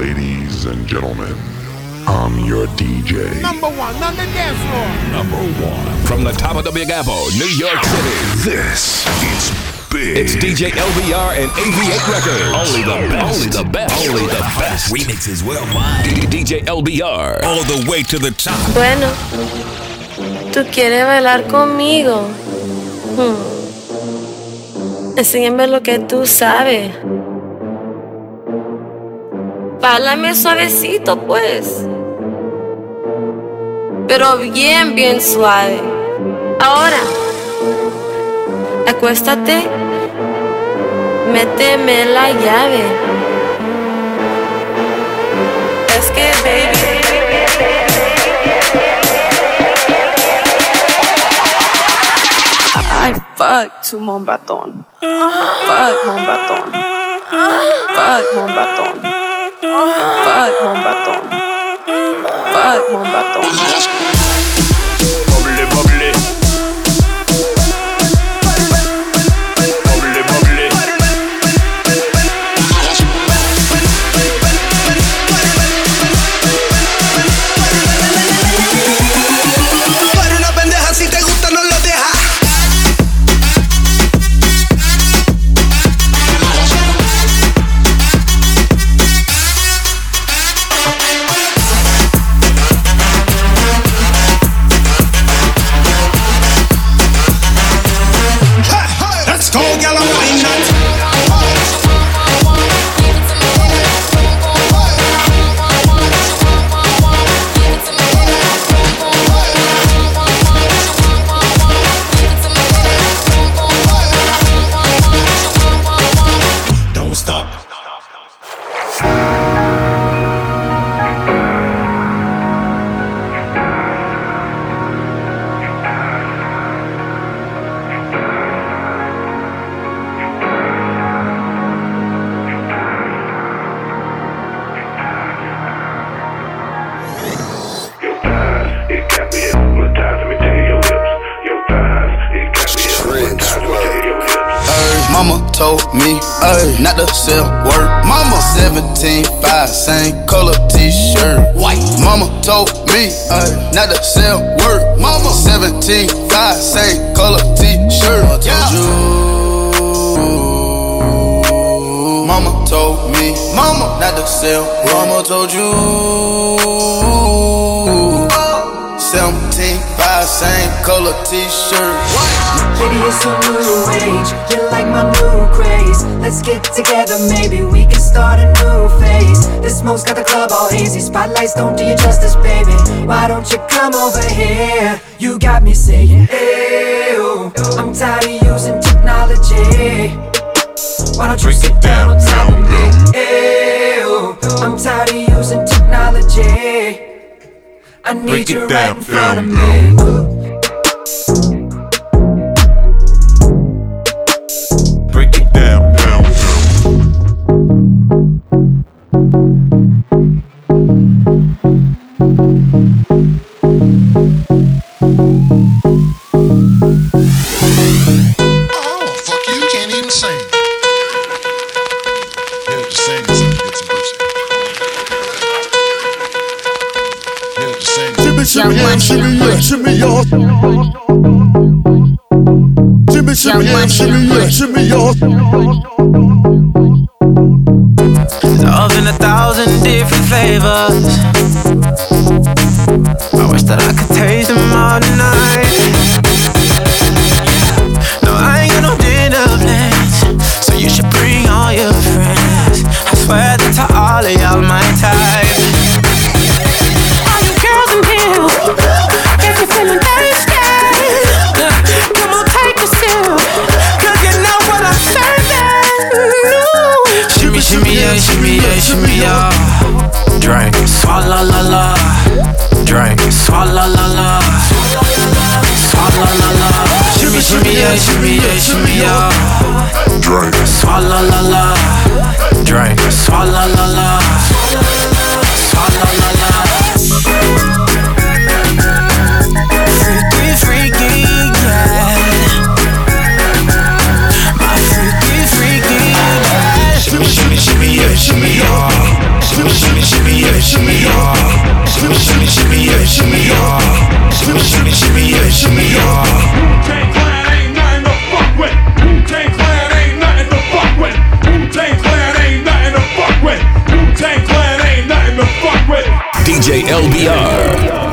Ladies and gentlemen, I'm your DJ. Number one on the dance floor. Number one. From the top of the Big Apple, New York City. This is big. It's DJ LBR and AV8 Records. Only the best. Only the best. Only the best. Remixes worldwide. DJ LBR. All the way to the top. Bueno, ¿tú quieres bailar conmigo? Hmm. Enséñame lo que tú sabes. Bálame suavecito, pues. Pero bien, bien suave. Ahora, acuéstate. Méteme la llave. Es que, baby. I fuck to mon baton. Fuck mon baton. Fuck mon baton. Fuck mon baton. Fuck mon baton. Mama not. Mama told you. 17, 5, same color t-shirt. Baby, it's a new age. You like my new craze. Let's get together, maybe we can start a new phase. This smoke's got the club all hazy. Spotlights don't do you justice, baby. Why don't you come over here? You got me saying, hey, I'm tired of using technology. Why don't you sit down on top of me? I'm tired of using technology. I need you right in front of me. Shimmy, yeah, shimmy, yeah. Love in a thousand different flavors. I wish that I could taste them all tonight. shimmy yeah, shimmy yeah, shimmy yeah. Drink. Swalla la la. Drink. Swalla la la. Swalla la la. Freaky, freaky, yeah. My freaky, freaky, yeah. Shimmy, shimmy, shimmy, yeah, shimmy, yeah. Shimmy, shimmy, shimmy, yeah, shimmy, yeah. Shimmy, shimmy, shimmy, yeah, shimmy, yeah. Shimmy, shimmy, shimmy, yeah, shimmy, yeah. DJ LBR.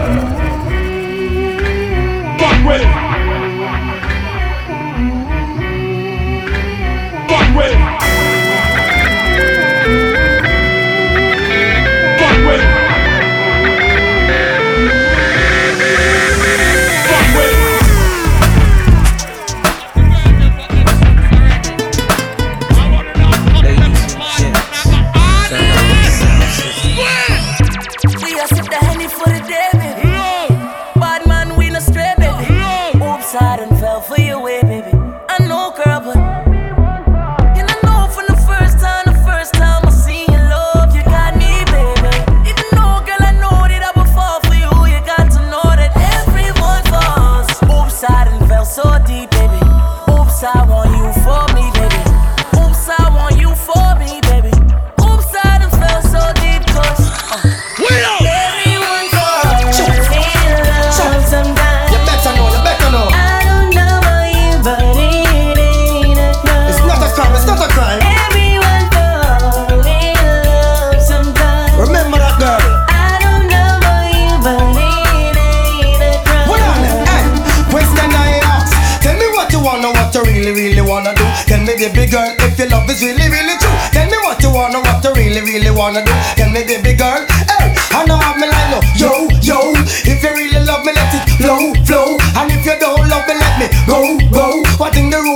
Baby girl, if your love is really, really true, tell me what you wanna, what you really, really wanna do. Tell me, baby girl, hey, I know I'm line up. Yo, yo, if you really love me, let it flow, flow. And if you don't love me, let me go, go. What in the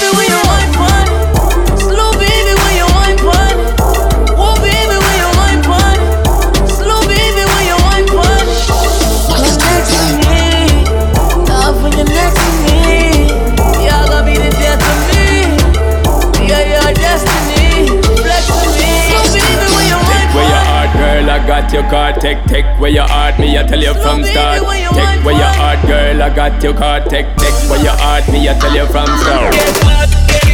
baby, Take, take where your heart, me, I tell you from start. Take where your heart, girl, I got your card. Take, take where your heart, me, I tell you from start.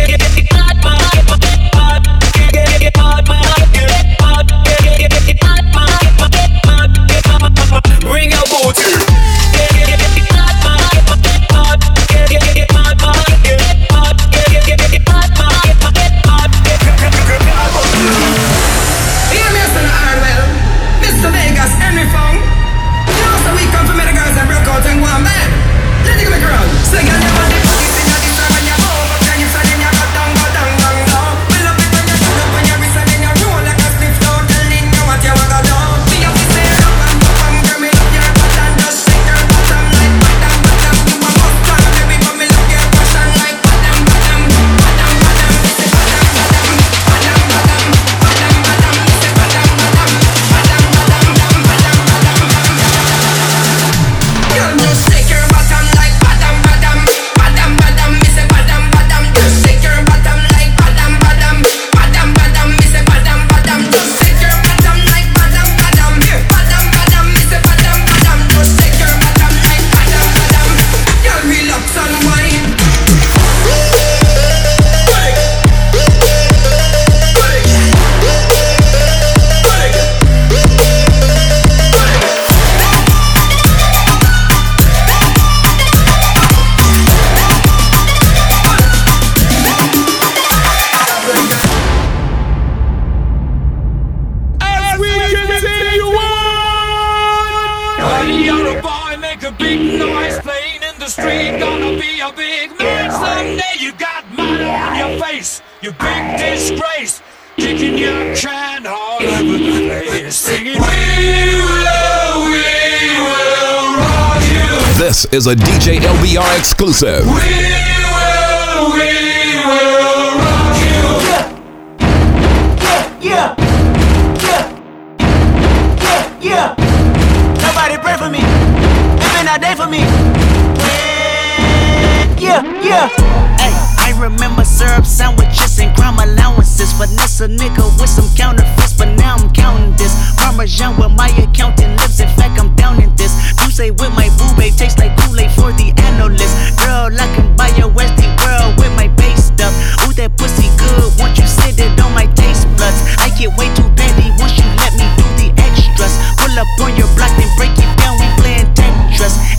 Is a DJ LBR exclusive. We will, we will rock you. Yeah, yeah, yeah, yeah. Nobody pray for me. It's been a day for me. Yeah, yeah. Remember syrup sandwiches and crime allowances. Finesse a nigga with some counterfeits, but now I'm counting this. Parmesan where my accountant lives. In fact, I'm down in this. You say with my boo babe tastes like Kool-Aid for the analyst. Girl, I can buy your Westy world with my base stuff. Ooh, that pussy good. Once you sit it on my taste buds, I get way too petty once you let me do the extras. Pull up on your block and break it down. We playing Tetris.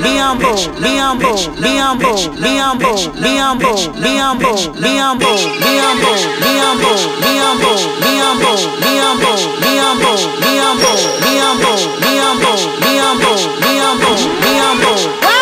Humble, be humble, be humble, be humble, be humble, be humble, be humble, be humble, be humble, be humble, be humble, be humble, be humble, be humble, be humble, be humble, be humble, be humble, be humble, be humble. Be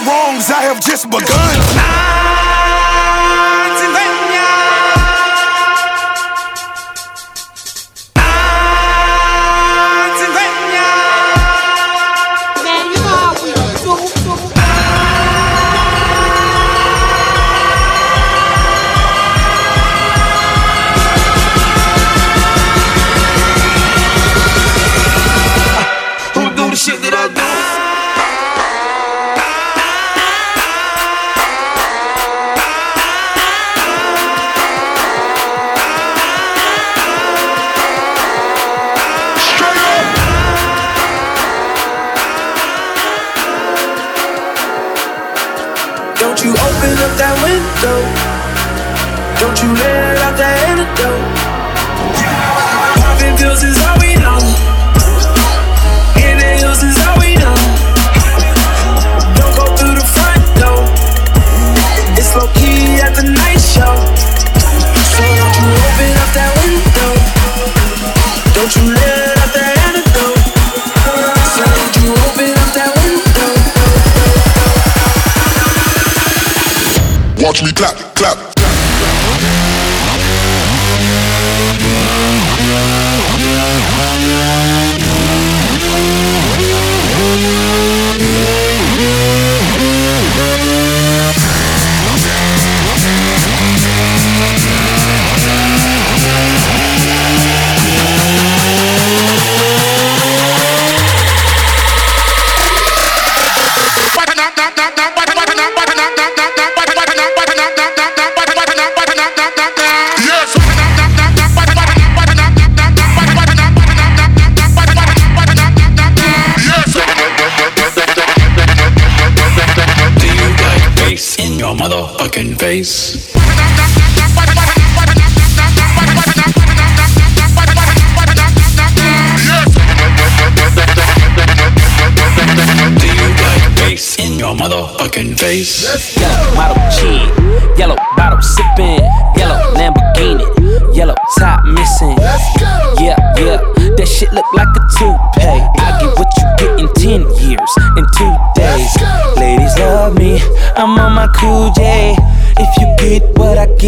My wrongs, I have just begun.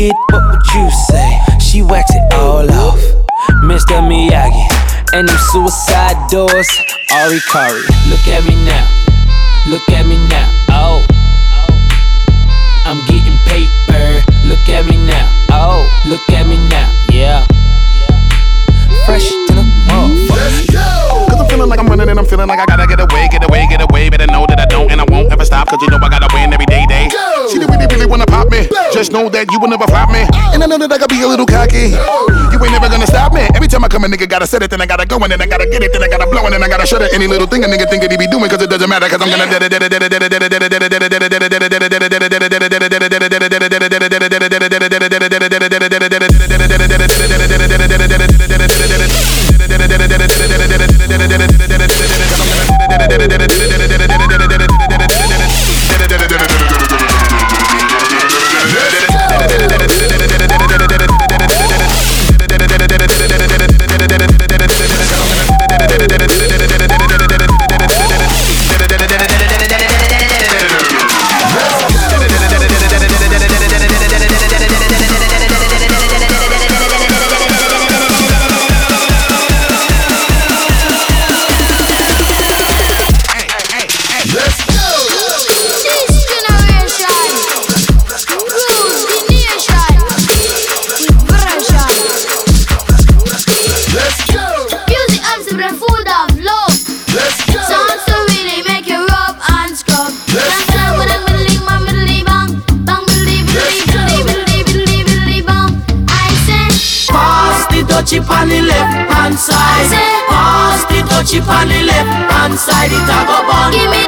What what would you say? She wax it all off, Mr. Miyagi. And them suicide doors, Ari Kari. Look at me now, look at me now. Oh, I'm getting paper. Look at me now. Oh, look at me now. Yeah. Fresh to the motherfucker. Cause I'm feeling like I'm running and I'm feeling like I gotta get away, get away, get away. Better know that I don't and I won't ever stop. Cause you know I gotta win every. She didn't really, really wanna pop me. Just know that you will never flop me. And I know that I gotta be a little cocky. You ain't never gonna stop me. Every time I come, a nigga gotta set it, then I gotta go, and then I gotta get it, then I gotta blow, and then I gotta shut it. Any little thing a nigga think that he be doing, cause it doesn't matter, cause I'm gonna. Music on the left hand side. It a go bun. give me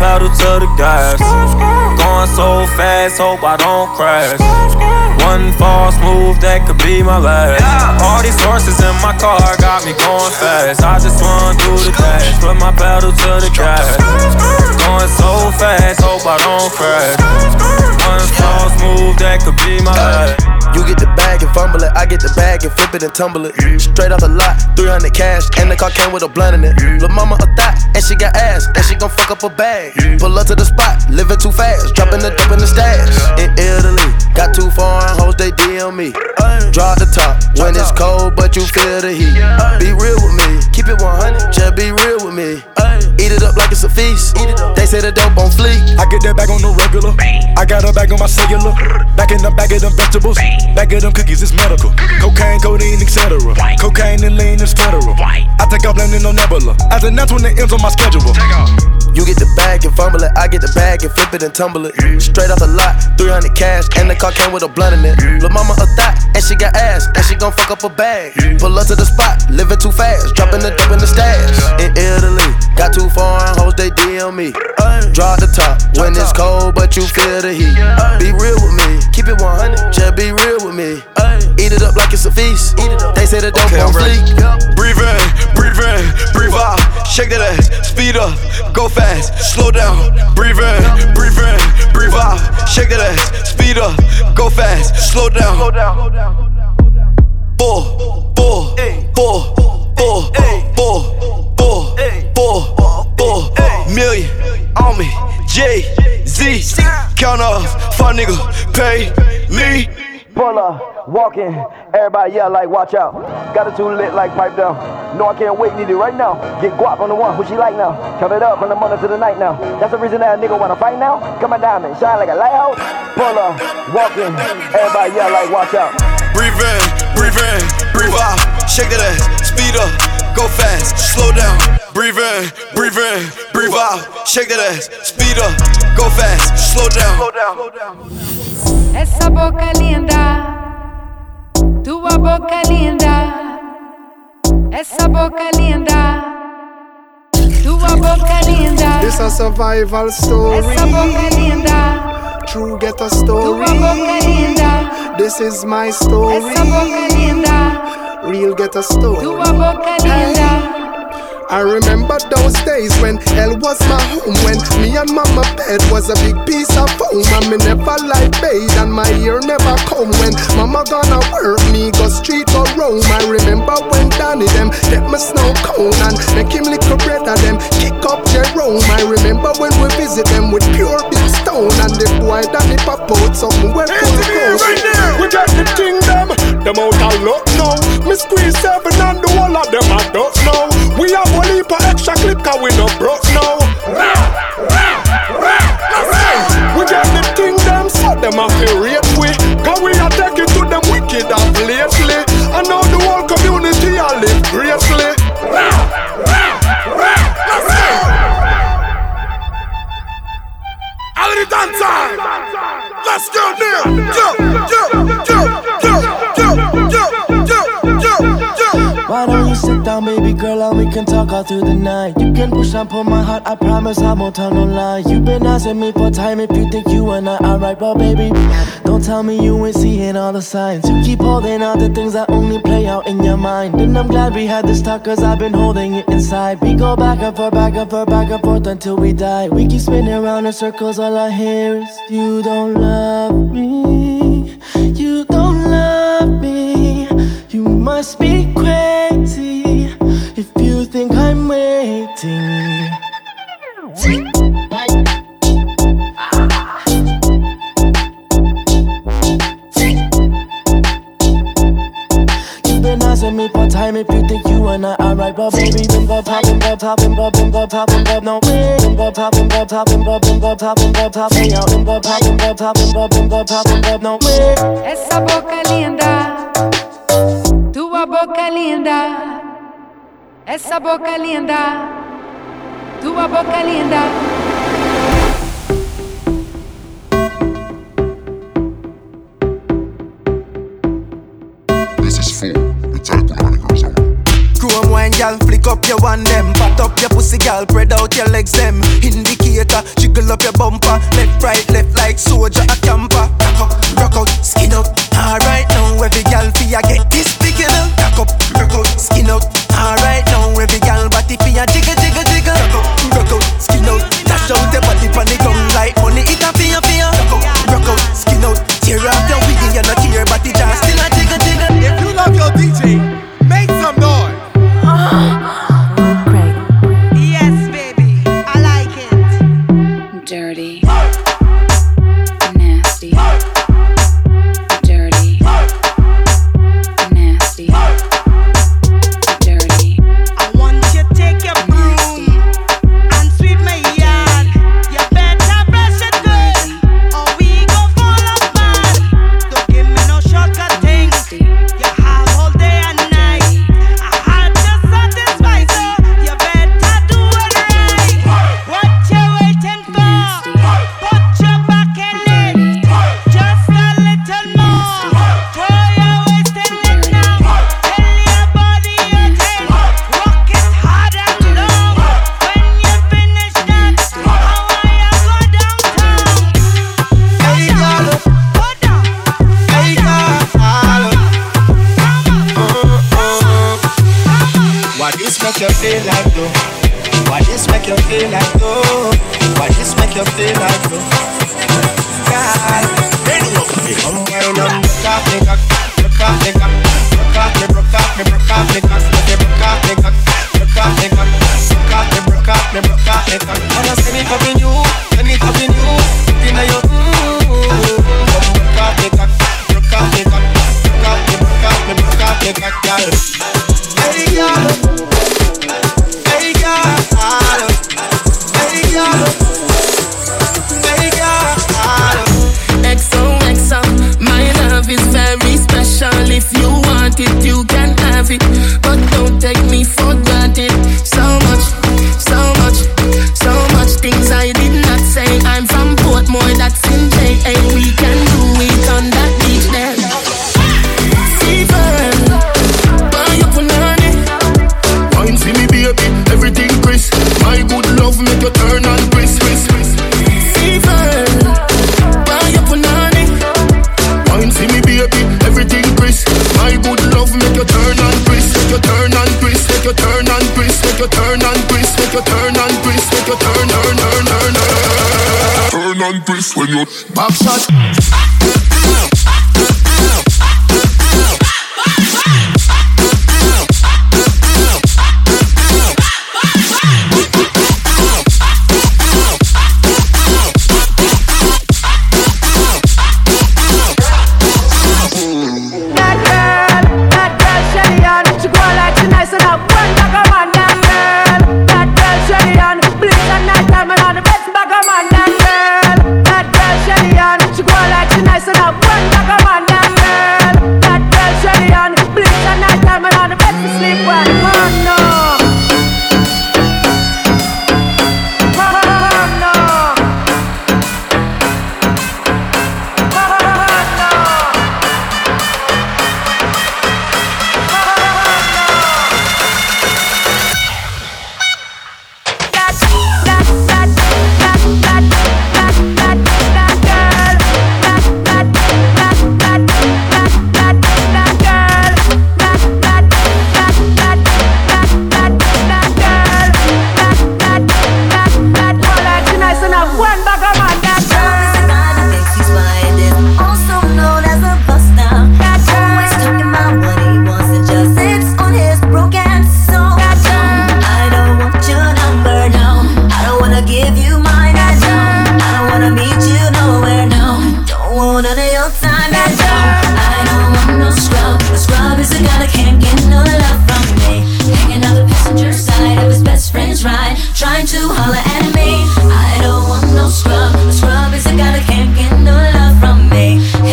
pedal to the gas. Going so fast, hope I don't crash. One false move that could be my last. All these horses in my car got me going fast. I just wanna do the dash, put my pedal to the gas. Going so fast, hope I don't crash. One false move that could be my last. You get the bag and fumble it, I get the bag and flip it and tumble it. Straight off the lot, 300 cash, and the car came with a blunt in it. Lil' mama a thot, and she got ass, and she gon' fuck up a bag. Pull up to the spot, living too fast, dropping the dope in the stash. In Italy, got two foreign hoes, they DM me. Drop the top when it's cold, but you feel the heat. Be real with me, keep it 100, just be real with me. Eat it up like it's a feast. They say the dope on fleek. I get that bag on the regular. I got a bag on my cellular. Back in the bag of them vegetables. Back of them cookies, it's medical. Cocaine, codeine, etc. Cocaine and lean is federal. I take off landing on Nebula. As an when it ends on my schedule. You get the bag and fumble it, I get the bag and flip it and tumble it. Straight off the lot, 300 cash, and the car came with a blunt in it. Lil' mama a thot, and she got ass, and she gon' fuck up a bag. Pull up to the spot, living too fast, dropping the dope in the stash. In Italy, got two foreign hoes, they DM me. Drop the top when it's cold, but you feel the heat. Be real with me, keep it 100, just be real with me. Eat it up like it's a feast. They say the dope Okay, on fleek. Breathe in, breathe in, breathe out. Shake that ass, speed up, go fast, slow down. Breathe in, breathe in, breathe out. Shake that ass, speed up, go fast, slow down. Four, four, four, four, four, four, four, four, million on me. J Z, count off, fuck nigga, pay me. Pull up, walking, everybody yell like watch out. Got it too lit like pipe down. No, I can't wait, need it right now. Get guap on the one, who she like now. Count it up from the morning to the night now. That's the reason that a nigga wanna fight now. Come on diamond, shine like a lighthouse. Pull up, walking, everybody yell like watch out. Breathe in, breathe in, breathe out. Shake that ass, speed up, go fast, slow down. Breathe in, breathe in, breathe out. Shake that ass, speed up, go fast, slow down. Essa boca linda, tua boca linda. Essa boca linda, tua boca linda. This a survival story. Essa boca linda, True get a story. tua boca linda. This is my story. Essa boca linda, Real get a story. tua boca linda. I remember those days when hell was my home. When me and mama bed was a big piece of foam. And me never like bathe and my ear never come. When mama gonna work, me go street or roam. I remember when Danny them get me snow cone and make him little brother them kick up Jerome. I remember when we visit them with pure big stone and the boy Danny pop out something where full. Right there, we got the thing them. Them out of luck now. Me squeeze seven and the whole of them I don't know. We have one heap of extra clip cause we no broke now. We get the thing them so them a feel rate we. Cause we are taking to them wicked up lately. And now the whole community a live greatly. All the dance. Let's go now. Yo, yo, down, baby girl, and we can talk all through the night? You can push and pull my heart, I promise I won't tell no lie. You've been asking me for time if you think you and I are right, well, baby. Don't tell me you ain't seeing all the signs. You keep holding out the things that only play out in your mind. And I'm glad we had this talk, cause I've been holding it inside. We go back and forth, back and forth, back and forth until we die. We keep spinning around in circles, all I hear is, You don't love me. You don't love me. You must be amazing. Asking me for time if you think you and I are right, but baby, been go poppin', go poppin', go poppin', go poppin', no way. Been poppin', go poppin', go poppin', go poppin', poppin', poppin', poppin', poppin', no way. Essa boca linda, tua boca linda, essa boca linda. Tu boca linda. This is fun. It's. Chrome wine, gal, flick up your one them. Pat up your pussy, gal, spread out your legs them. Indicator, jiggle up your bumper. Left, right, left like soldier a camper. Rock out, rock out, skin out. Alright now, every gal fear get this. Rock up, rock out, skin out. Alright now, every gal body fear jiggle. devagar you. Back shot.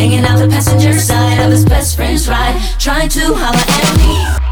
Hanging out the passenger side of his best friend's ride. Trying to holler at me.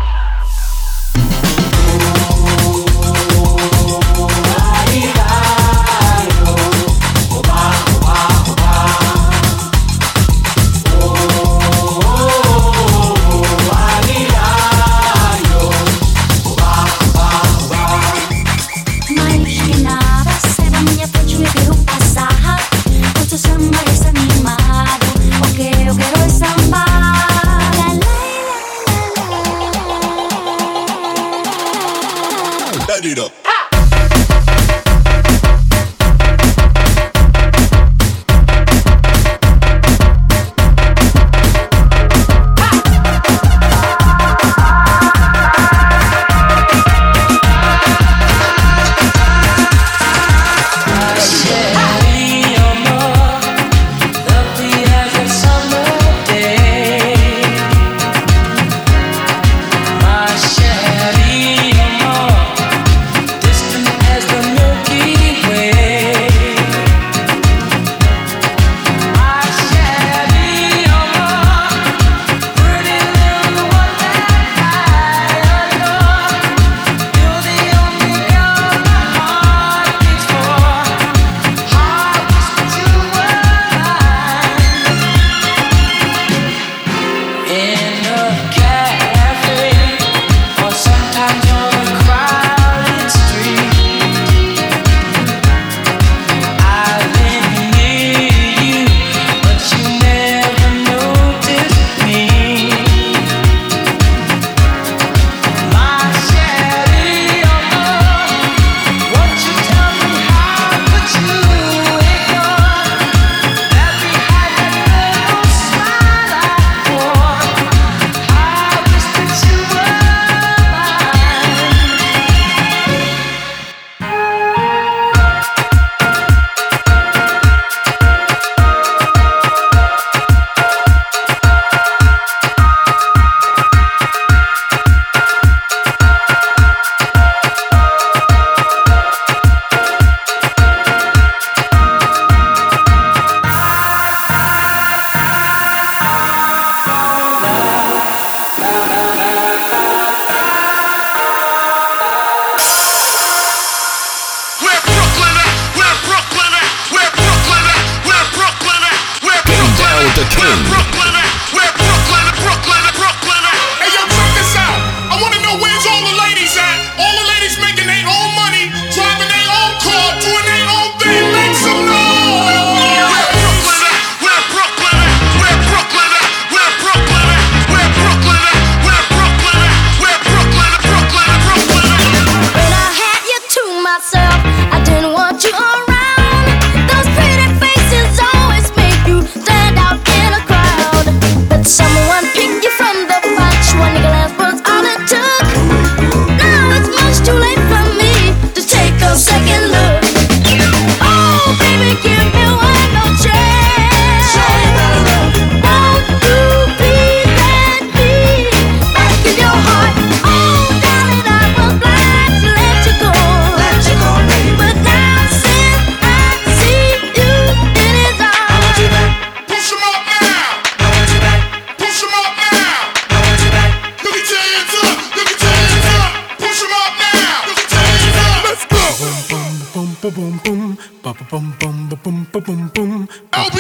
Boom.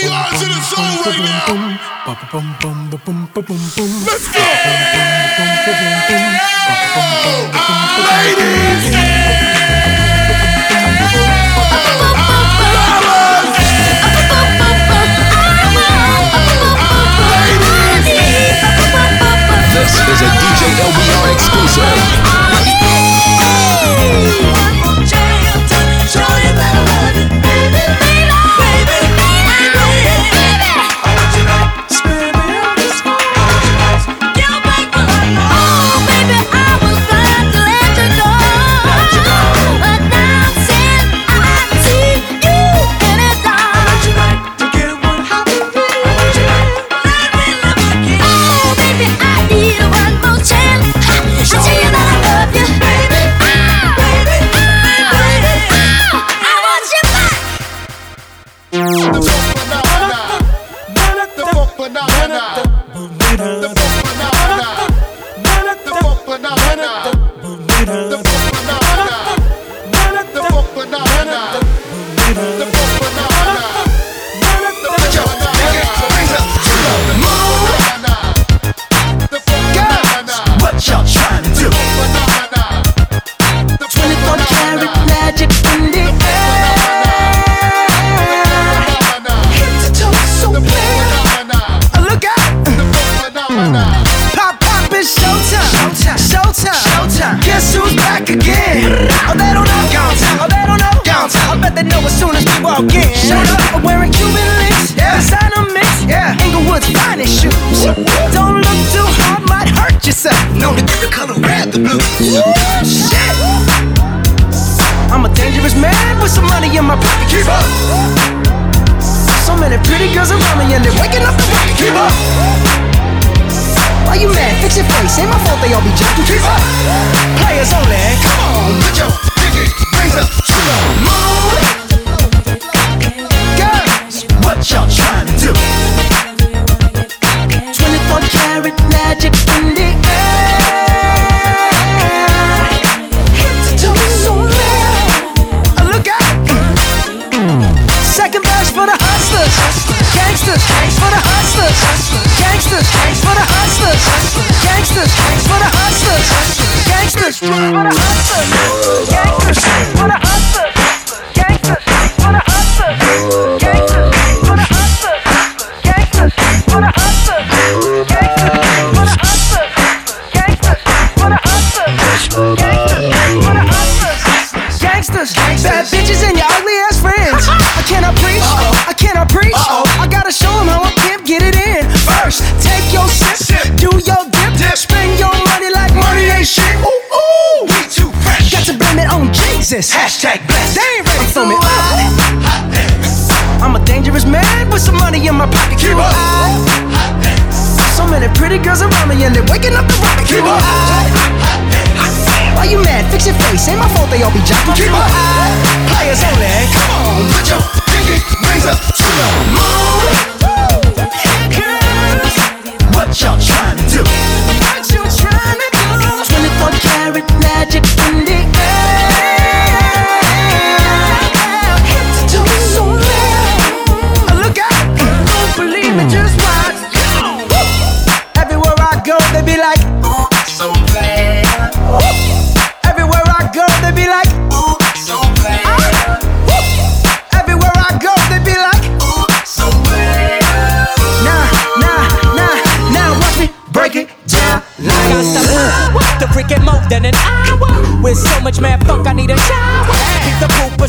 your the soul right. Let's go. Ladies. This is a DJ LBR exclusive. Baby.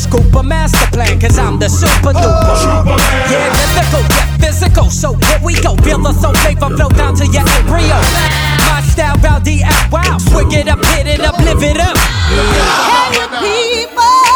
scoop a master plan, cause I'm the super duper. Oh, yeah, mythical, get physical. So here we go. Feel the soul flavor flow down to your embryo. My style, Rowdy, out wow. Swig it up, hit it up, live it up. Yeah. Hey, people.